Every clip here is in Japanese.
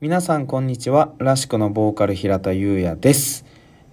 皆さんこんにちは。らしくのボーカル平田優也です。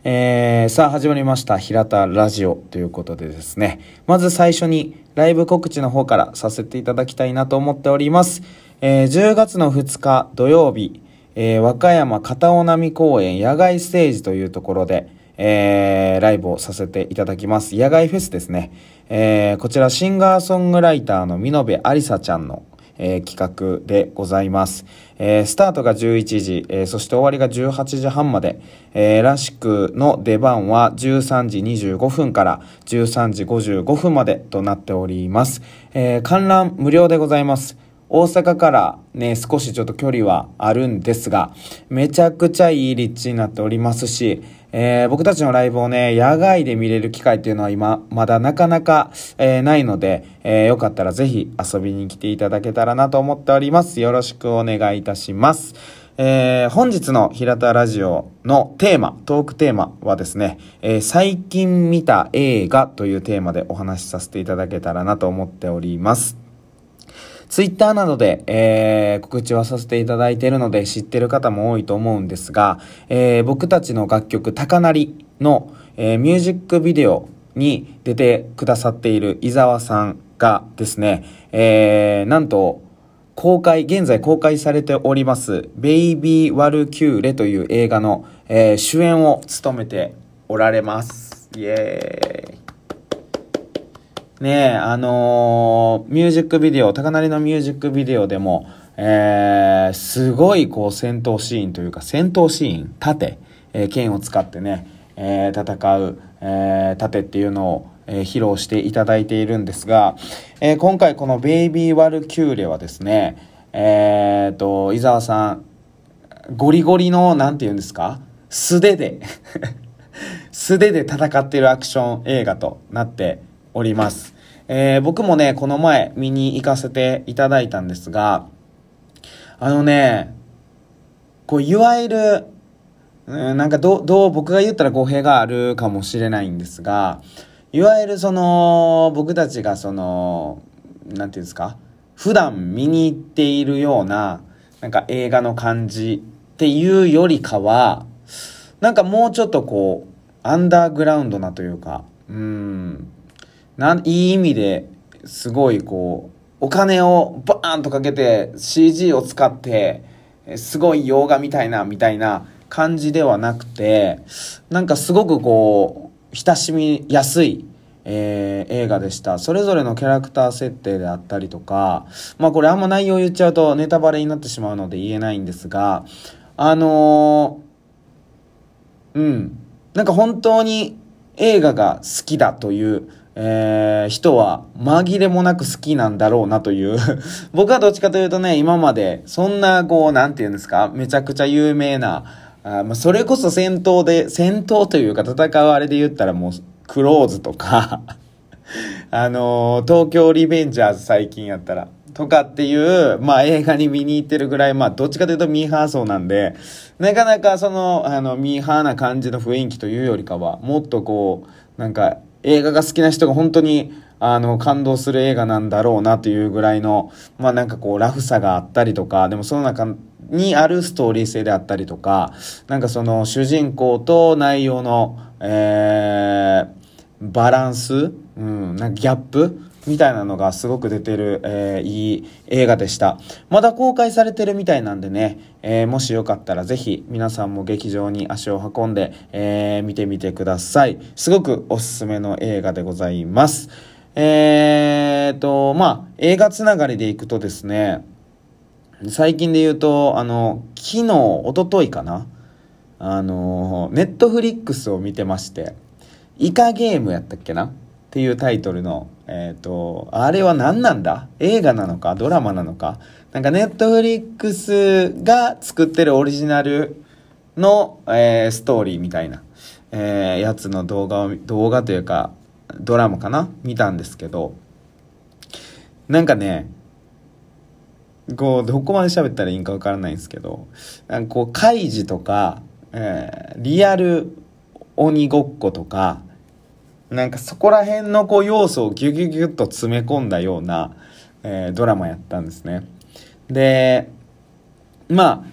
えー、さあ始まりました平田ラジオということでですね。まず最初にライブ告知の方からさせていただきたいなと思っております。えー、10月の2日土曜日、えー、和歌山片尾波公園野外ステージというところで、えー、ライブをさせていただきます。野外フェスですね。えー、こちらシンガーソングライターの美濃部ありさちゃんのえー企画でございます。えースタートが11時、えーそして終わりが18時半まで、えーらしくの出番は13時25分から13時55分までとなっております。えー観覧無料でございます。大阪からね、少しちょっと距離はあるんですが、めちゃくちゃいい立地になっておりますし、えー僕たちのライブをね、野外で見れる機会っていうのは今、まだなかなか、えーないので、えーよかったらぜひ遊びに来ていただけたらなと思っております。よろしくお願いいたします。えー本日の平田ラジオのテーマ、トークテーマはですね、えー最近見た映画というテーマでお話しさせていただけたらなと思っております。ツイッターなどで、えー告知はさせていただいているので知ってる方も多いと思うんですが、えー僕たちの楽曲「高鳴」の、えーミュージックビデオに出てくださっている伊沢さんがですね、えーなんと公開、現在公開されております、ベイビー・ワルキューレという映画の、えー主演を務めておられます。イエーイ。ねえ、あのーミュージックビデオ、高鳴のミュージックビデオでも、えー、すごいこう戦闘シーンというか、戦闘シーン、盾、えー剣を使ってね、えー戦う、えー盾っていうのを、えー披露していただいているんですが、えー今回このベイビー・ワルキューレはですね、えーと、伊沢さん、ゴリゴリの、なんて言うんですか素手で、素手で戦っているアクション映画となっております。えー僕もね、この前見に行かせていただいたんですが、あのね、こう、いわゆる、うんなんかどう、どう僕が言ったら語弊があるかもしれないんですが、いわゆるその、僕たちがその、なんていうんですか、普段見に行っているような、なんか映画の感じっていうよりかは、なんかもうちょっとこう、アンダーグラウンドなというか、うん、なんいい意味ですごいこう、お金をバーンとかけて CG を使って、すごい洋画みたいな、みたいな感じではなくて、なんかすごくこう、親しみやすい、えー映画でした。それぞれのキャラクター設定であったりとか、まあこれあんま内容言っちゃうとネタバレになってしまうので言えないんですが、あのーうん。なんか本当に映画が好きだという、えー人は紛れもなく好きなんだろうなという。僕はどっちかというとね、今までそんなこう、なんて言うんですか、めちゃくちゃ有名な、あまあ、それこそ戦闘で、戦闘というか戦うあれで言ったらもう、クローズとか、あのー東京リベンジャーズ最近やったら、とかっていう、まあ映画に見に行ってるぐらい、まあどっちかというとミーハー層なんで、なかなかその、あの、ミーハーな感じの雰囲気というよりかは、もっとこう、なんか映画が好きな人が本当に、あの、感動する映画なんだろうなというぐらいの、まあなんかこう、ラフさがあったりとか、でもその中にあるストーリー性であったりとか、なんかその主人公と内容の、えー、バランス、うん、なんかギャップみたいなのがすごく出てる、えーいい映画でした。まだ公開されてるみたいなんでね、えーもしよかったらぜひ皆さんも劇場に足を運んで、えー見てみてください。すごくおすすめの映画でございます。えーと、まあ、映画つながりでいくとですね、最近で言うと、あの、昨日、一昨日かなあの、ネットフリックスを見てまして、イカゲームやったっけな？っていうタイトルの、えっ、と、あれは何なんだ？映画なのか？ドラマなのか？なんかネットフリックスが作ってるオリジナルの、えーストーリーみたいな、えーやつの動画を、動画というか、ドラマかな？見たんですけど、なんかね、こう、どこまで喋ったらいいんかわからないんですけど、なんかこう、カイジとか、えーリアル鬼ごっことか、なんかそこら辺のこう要素をギュギュギュッと詰め込んだような、えードラマやったんですね。で、ま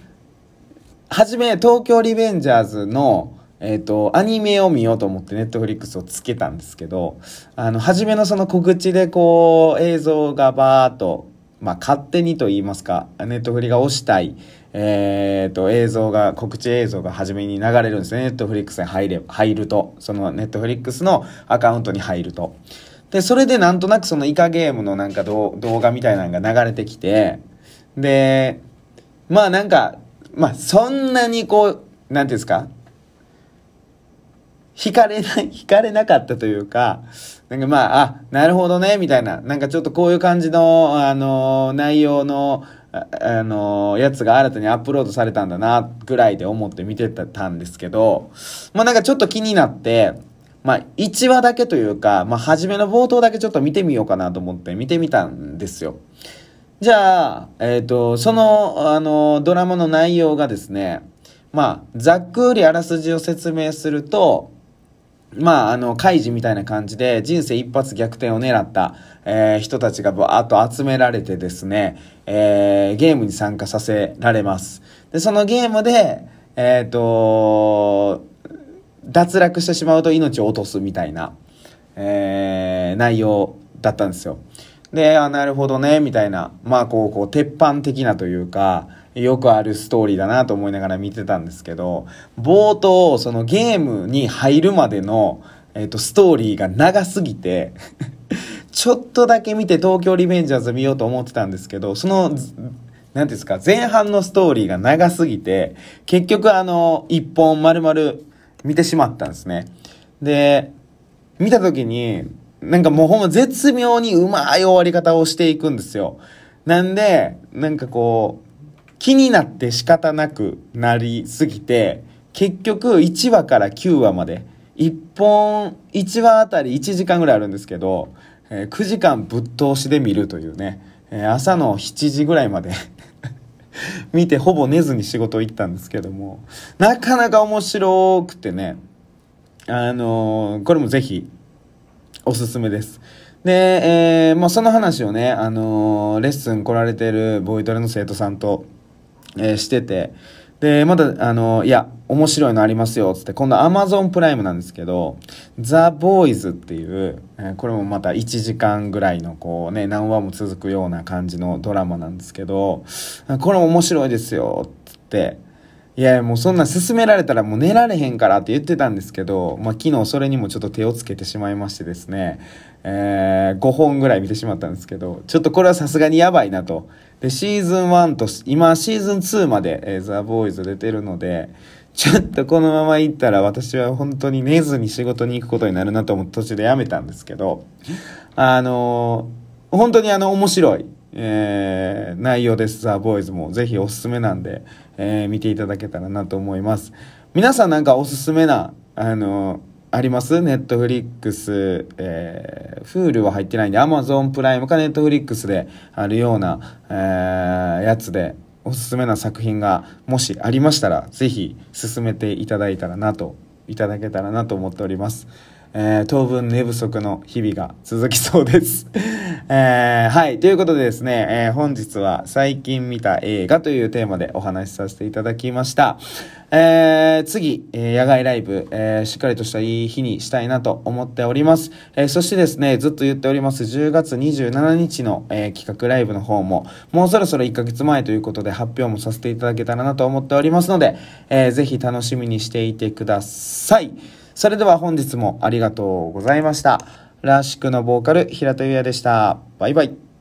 あ、はじめ、東京リベンジャーズの、えっ、ー、と、アニメを見ようと思ってネットフリックスをつけたんですけど、あの、初めのその告知でこう、映像がバーっと、まあ、勝手にと言いますか、ネットフリが押したい、えっ、ー、と、映像が、告知映像が初めに流れるんですね。ネットフリックスに入れ、入ると。そのネットフリックスのアカウントに入ると。で、それでなんとなくそのイカゲームのなんか動画みたいなのが流れてきて、で、まあなんか、まあそんなにこう、なんていうんですか惹かれない、惹かれなかったというか、なんかまあ、あ、なるほどね、みたいな。なんかちょっとこういう感じの、あの、内容の、あ、の、やつが新たにアップロードされたんだな、ぐらいで思って見てたんですけど、まあなんかちょっと気になって、まあ1話だけというか、まあ初めの冒頭だけちょっと見てみようかなと思って見てみたんですよ。じゃあ、えっ、ー、と、その、あの、ドラマの内容がですね、まあ、ざっくりあらすじを説明すると、まあ、あの、カイジみたいな感じで、人生一発逆転を狙った、えー、人たちがバーッと集められてですね、えー、ゲームに参加させられます。で、そのゲームで、えっ、ー、と、脱落してしまうと命を落とすみたいな、えー、内容だったんですよ。で、あ、なるほどね、みたいな、まあ、こう、こう、鉄板的なというか、よくあるストーリーだなと思いながら見てたんですけど、冒頭、そのゲームに入るまでの、えっ、と、ストーリーが長すぎて ちょっとだけ見て東京リベンジャーズ見ようと思ってたんですけど、その、なんですか、前半のストーリーが長すぎて、結局あの、一本丸々見てしまったんですね。で、見た時に、なんかもうほんま絶妙にうまい終わり方をしていくんですよ。なんで、なんかこう、気になって仕方なくなりすぎて、結局1話から9話まで、1本、1話あたり1時間ぐらいあるんですけど、えー、9時間ぶっ通しで見るというね、えー、朝の7時ぐらいまで 見てほぼ寝ずに仕事行ったんですけども、なかなか面白くてね、あのー、これもぜひ、おすすめです。で、えー、まあ、その話をね、あのー、レッスン来られてるボイトレの生徒さんと、えー、してて、で、まだ、あの、いや、面白いのありますよ、つって、今度 Amazon プライムなんですけど、ザ・ボーイズっていう、えー、これもまた1時間ぐらいの、こうね、何話も続くような感じのドラマなんですけど、これ面白いですよ、つって、いや、もうそんな勧められたらもう寝られへんからって言ってたんですけど、まあ昨日それにもちょっと手をつけてしまいましてですね、えー、5本ぐらい見てしまったんですけど、ちょっとこれはさすがにやばいなと。で、シーズン1と、今シーズン2まで、えー、ザ・ボーイズ出てるので、ちょっとこのまま行ったら私は本当に寝ずに仕事に行くことになるなと思って途中でやめたんですけど、あのー、本当にあの面白い、えー、内容です。ザ・ボーイズもぜひおすすめなんで、えー、見ていただけたらなと思います。皆さんなんかおすすめな、あのーあります？ネットフリックス、えー、フールは入ってないんで、アマゾンプライムかネットフリックスであるような、えー、やつで、おすすめな作品がもしありましたら、ぜひ進めていただいたらなと、いただけたらなと思っております。えー、当分寝不足の日々が続きそうです。えー、はい。ということでですね、えー、本日は最近見た映画というテーマでお話しさせていただきました。えー、次、え、野外ライブ、え、しっかりとしたいい日にしたいなと思っております。え、そしてですね、ずっと言っております、10月27日の、え、企画ライブの方も、もうそろそろ1ヶ月前ということで発表もさせていただけたらなと思っておりますので、えー、ぜひ楽しみにしていてください。それでは本日もありがとうございました。らしくのボーカル、平田優也でした。バイバイ。